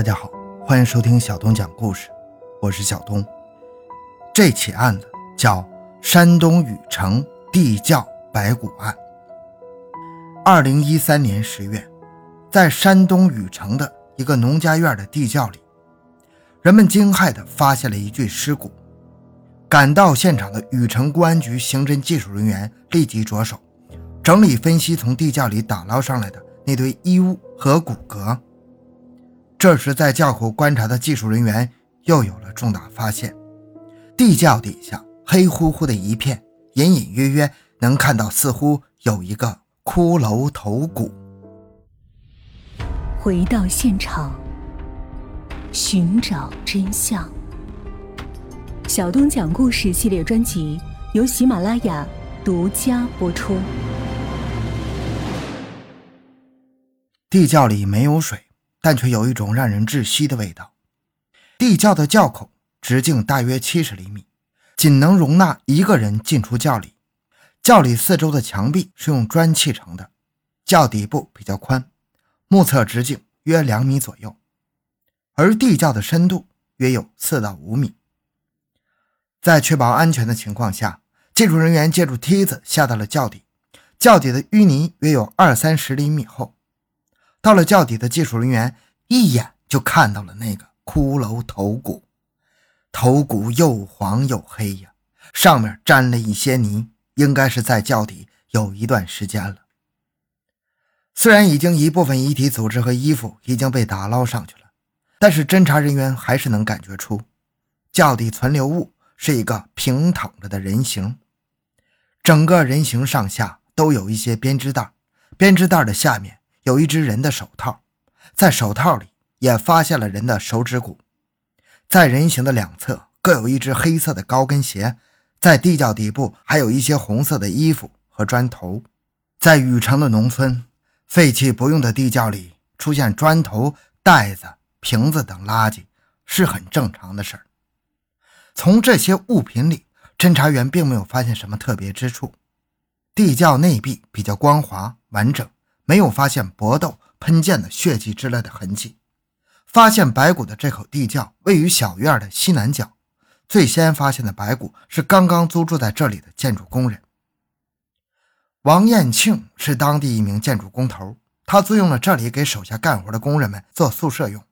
大家好，欢迎收听小东讲故事，我是小东。这起案子叫山东禹城地窖白骨案。二零一三年十月，在山东禹城的一个农家院的地窖里，人们惊骇地发现了一具尸骨。赶到现场的禹城公安局刑侦技术人员立即着手整理分析从地窖里打捞上来的那堆衣物和骨骼。这时，在窖口观察的技术人员又有了重大发现：地窖底下黑乎乎的一片，隐隐约约能看到，似乎有一个骷髅头骨。回到现场，寻找真相。小东讲故事系列专辑由喜马拉雅独家播出。地窖里没有水。但却有一种让人窒息的味道。地窖的窖口直径大约七十厘米，仅能容纳一个人进出窖里。窖里四周的墙壁是用砖砌成的，窖底部比较宽，目测直径约两米左右，而地窖的深度约有四到五米。在确保安全的情况下，技术人员借助梯子下到了窖底，窖底的淤泥约有二三十厘米厚。到了窖底的技术人员一眼就看到了那个骷髅头骨，头骨又黄又黑呀，上面沾了一些泥，应该是在窖底有一段时间了。虽然已经一部分遗体组织和衣服已经被打捞上去了，但是侦查人员还是能感觉出，窖底存留物是一个平躺着的人形，整个人形上下都有一些编织袋，编织袋的下面。有一只人的手套，在手套里也发现了人的手指骨，在人形的两侧各有一只黑色的高跟鞋，在地窖底部还有一些红色的衣服和砖头。在禹城的农村，废弃不用的地窖里出现砖头、袋子、瓶子等垃圾是很正常的事儿。从这些物品里，侦查员并没有发现什么特别之处。地窖内壁比较光滑完整。没有发现搏斗、喷溅的血迹之类的痕迹。发现白骨的这口地窖位于小院的西南角。最先发现的白骨是刚刚租住在这里的建筑工人王艳庆，是当地一名建筑工头。他租用了这里给手下干活的工人们做宿舍用。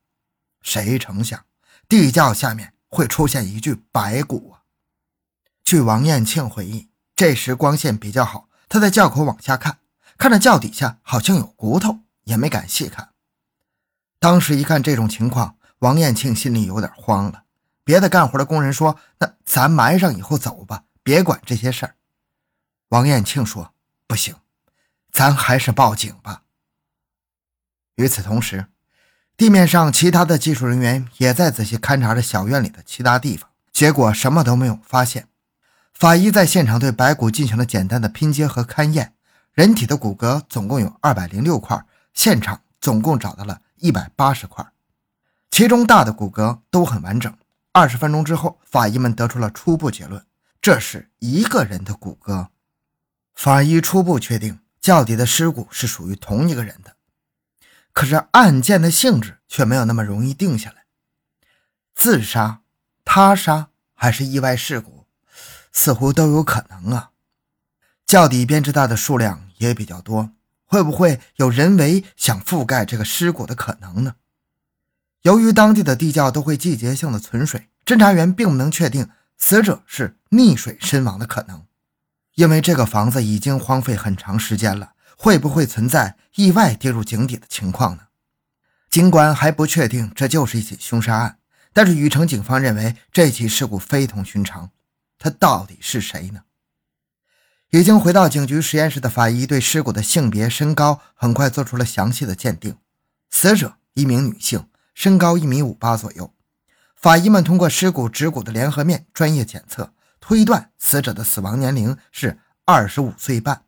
谁成想，地窖下面会出现一具白骨啊！据王艳庆回忆，这时光线比较好，他在窖口往下看。看着窖底下好像有骨头，也没敢细看。当时一看这种情况，王艳庆心里有点慌了。别的干活的工人说：“那咱埋上以后走吧，别管这些事儿。”王艳庆说：“不行，咱还是报警吧。”与此同时，地面上其他的技术人员也在仔细勘察着小院里的其他地方，结果什么都没有发现。法医在现场对白骨进行了简单的拼接和勘验。人体的骨骼总共有二百零六块，现场总共找到了一百八十块，其中大的骨骼都很完整。二十分钟之后，法医们得出了初步结论：这是一个人的骨骼。法医初步确定，窖底的尸骨是属于同一个人的。可是案件的性质却没有那么容易定下来，自杀、他杀还是意外事故，似乎都有可能啊。窖底编织袋的数量也比较多，会不会有人为想覆盖这个尸骨的可能呢？由于当地的地窖都会季节性的存水，侦查员并不能确定死者是溺水身亡的可能，因为这个房子已经荒废很长时间了，会不会存在意外跌入井底的情况呢？尽管还不确定这就是一起凶杀案，但是禹城警方认为这起事故非同寻常，他到底是谁呢？已经回到警局实验室的法医对尸骨的性别、身高很快做出了详细的鉴定。死者一名女性，身高一米五八左右。法医们通过尸骨、指骨的联合面专业检测，推断死者的死亡年龄是二十五岁半。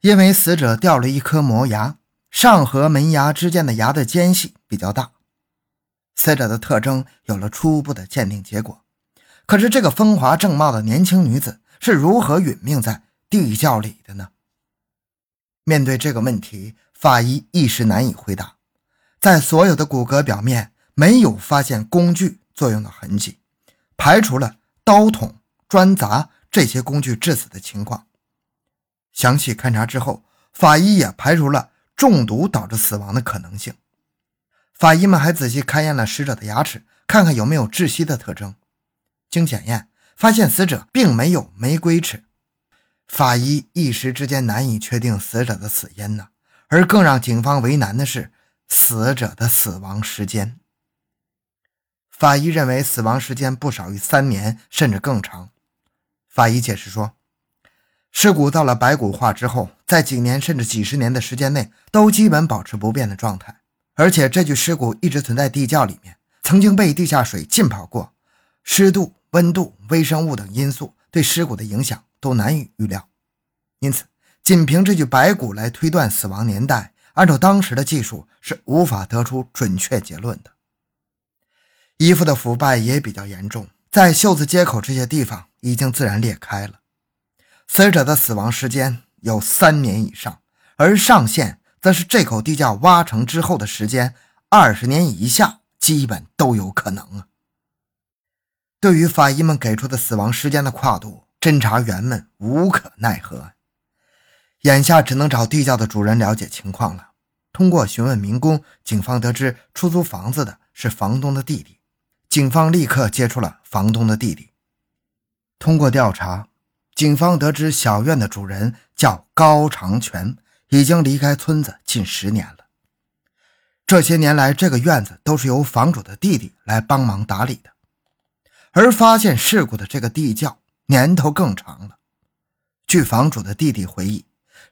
因为死者掉了一颗磨牙，上颌门牙之间的牙的间隙比较大。死者的特征有了初步的鉴定结果。可是，这个风华正茂的年轻女子是如何殒命在？地窖里的呢？面对这个问题，法医一时难以回答。在所有的骨骼表面没有发现工具作用的痕迹，排除了刀捅、砖砸这些工具致死的情况。详细勘查之后，法医也排除了中毒导致死亡的可能性。法医们还仔细勘验了死者的牙齿，看看有没有窒息的特征。经检验，发现死者并没有玫瑰齿。法医一时之间难以确定死者的死因呢。而更让警方为难的是，死者的死亡时间。法医认为死亡时间不少于三年，甚至更长。法医解释说，尸骨到了白骨化之后，在几年甚至几十年的时间内都基本保持不变的状态，而且这具尸骨一直存在地窖里面，曾经被地下水浸泡过，湿度、温度、微生物等因素对尸骨的影响都难以预料，因此。仅凭这具白骨来推断死亡年代，按照当时的技术是无法得出准确结论的。衣服的腐败也比较严重，在袖子接口这些地方已经自然裂开了。死者的死亡时间有三年以上，而上限则是这口地窖挖成之后的时间，二十年以下基本都有可能啊。对于法医们给出的死亡时间的跨度，侦查员们无可奈何。眼下只能找地窖的主人了解情况了。通过询问民工，警方得知出租房子的是房东的弟弟。警方立刻接触了房东的弟弟。通过调查，警方得知小院的主人叫高长全，已经离开村子近十年了。这些年来，这个院子都是由房主的弟弟来帮忙打理的。而发现事故的这个地窖年头更长了。据房主的弟弟回忆。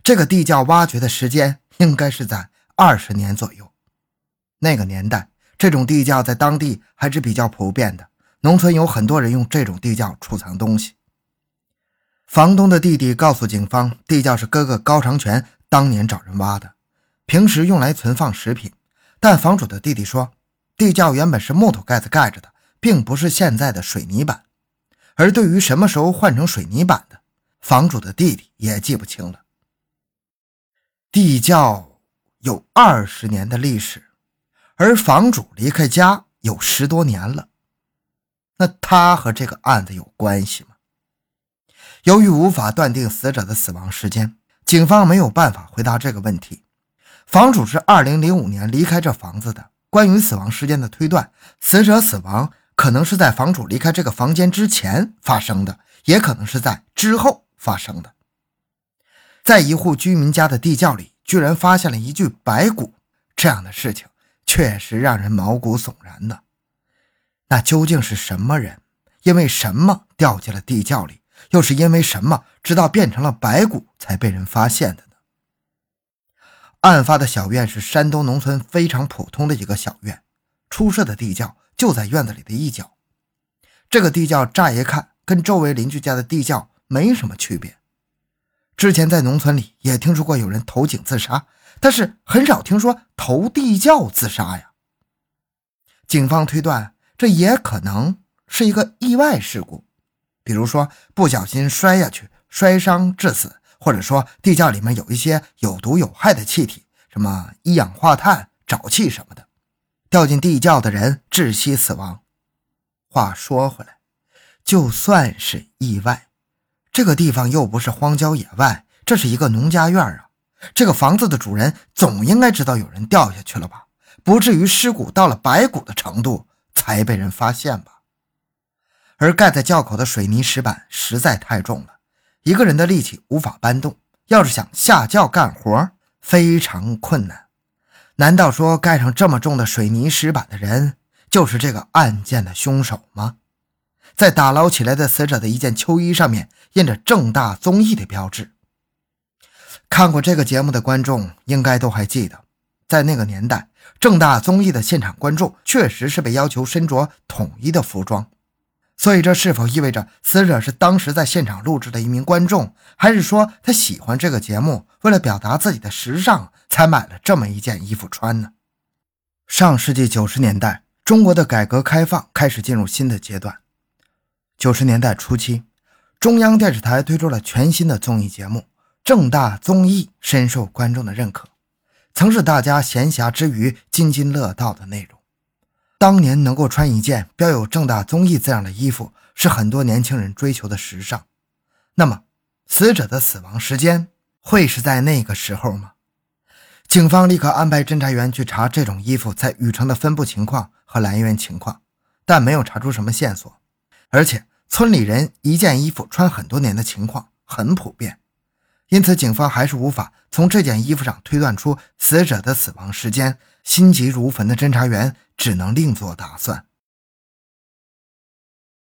这个地窖挖掘的时间应该是在二十年左右。那个年代，这种地窖在当地还是比较普遍的，农村有很多人用这种地窖储藏东西。房东的弟弟告诉警方，地窖是哥哥高长全当年找人挖的，平时用来存放食品。但房主的弟弟说，地窖原本是木头盖子盖着的，并不是现在的水泥板。而对于什么时候换成水泥板的，房主的弟弟也记不清了。地窖有二十年的历史，而房主离开家有十多年了，那他和这个案子有关系吗？由于无法断定死者的死亡时间，警方没有办法回答这个问题。房主是二零零五年离开这房子的，关于死亡时间的推断，死者死亡可能是在房主离开这个房间之前发生的，也可能是在之后发生的。在一户居民家的地窖里，居然发现了一具白骨，这样的事情确实让人毛骨悚然呢。那究竟是什么人？因为什么掉进了地窖里？又是因为什么直到变成了白骨才被人发现的呢？案发的小院是山东农村非常普通的一个小院，出事的地窖就在院子里的一角。这个地窖乍一看跟周围邻居家的地窖没什么区别。之前在农村里也听说过有人投井自杀，但是很少听说投地窖自杀呀。警方推断，这也可能是一个意外事故，比如说不小心摔下去摔伤致死，或者说地窖里面有一些有毒有害的气体，什么一氧化碳、沼气什么的，掉进地窖的人窒息死亡。话说回来，就算是意外。这个地方又不是荒郊野外，这是一个农家院啊！这个房子的主人总应该知道有人掉下去了吧？不至于尸骨到了白骨的程度才被人发现吧？而盖在窖口的水泥石板实在太重了，一个人的力气无法搬动。要是想下窖干活，非常困难。难道说盖上这么重的水泥石板的人就是这个案件的凶手吗？在打捞起来的死者的一件秋衣上面印着正大综艺的标志。看过这个节目的观众应该都还记得，在那个年代，正大综艺的现场观众确实是被要求身着统一的服装。所以，这是否意味着死者是当时在现场录制的一名观众，还是说他喜欢这个节目，为了表达自己的时尚才买了这么一件衣服穿呢？上世纪九十年代，中国的改革开放开始进入新的阶段。九十年代初期，中央电视台推出了全新的综艺节目《正大综艺》，深受观众的认可，曾是大家闲暇之余津津乐道的内容。当年能够穿一件标有“正大综艺”字样的衣服，是很多年轻人追求的时尚。那么，死者的死亡时间会是在那个时候吗？警方立刻安排侦查员去查这种衣服在禹城的分布情况和来源情况，但没有查出什么线索。而且，村里人一件衣服穿很多年的情况很普遍，因此警方还是无法从这件衣服上推断出死者的死亡时间。心急如焚的侦查员只能另作打算。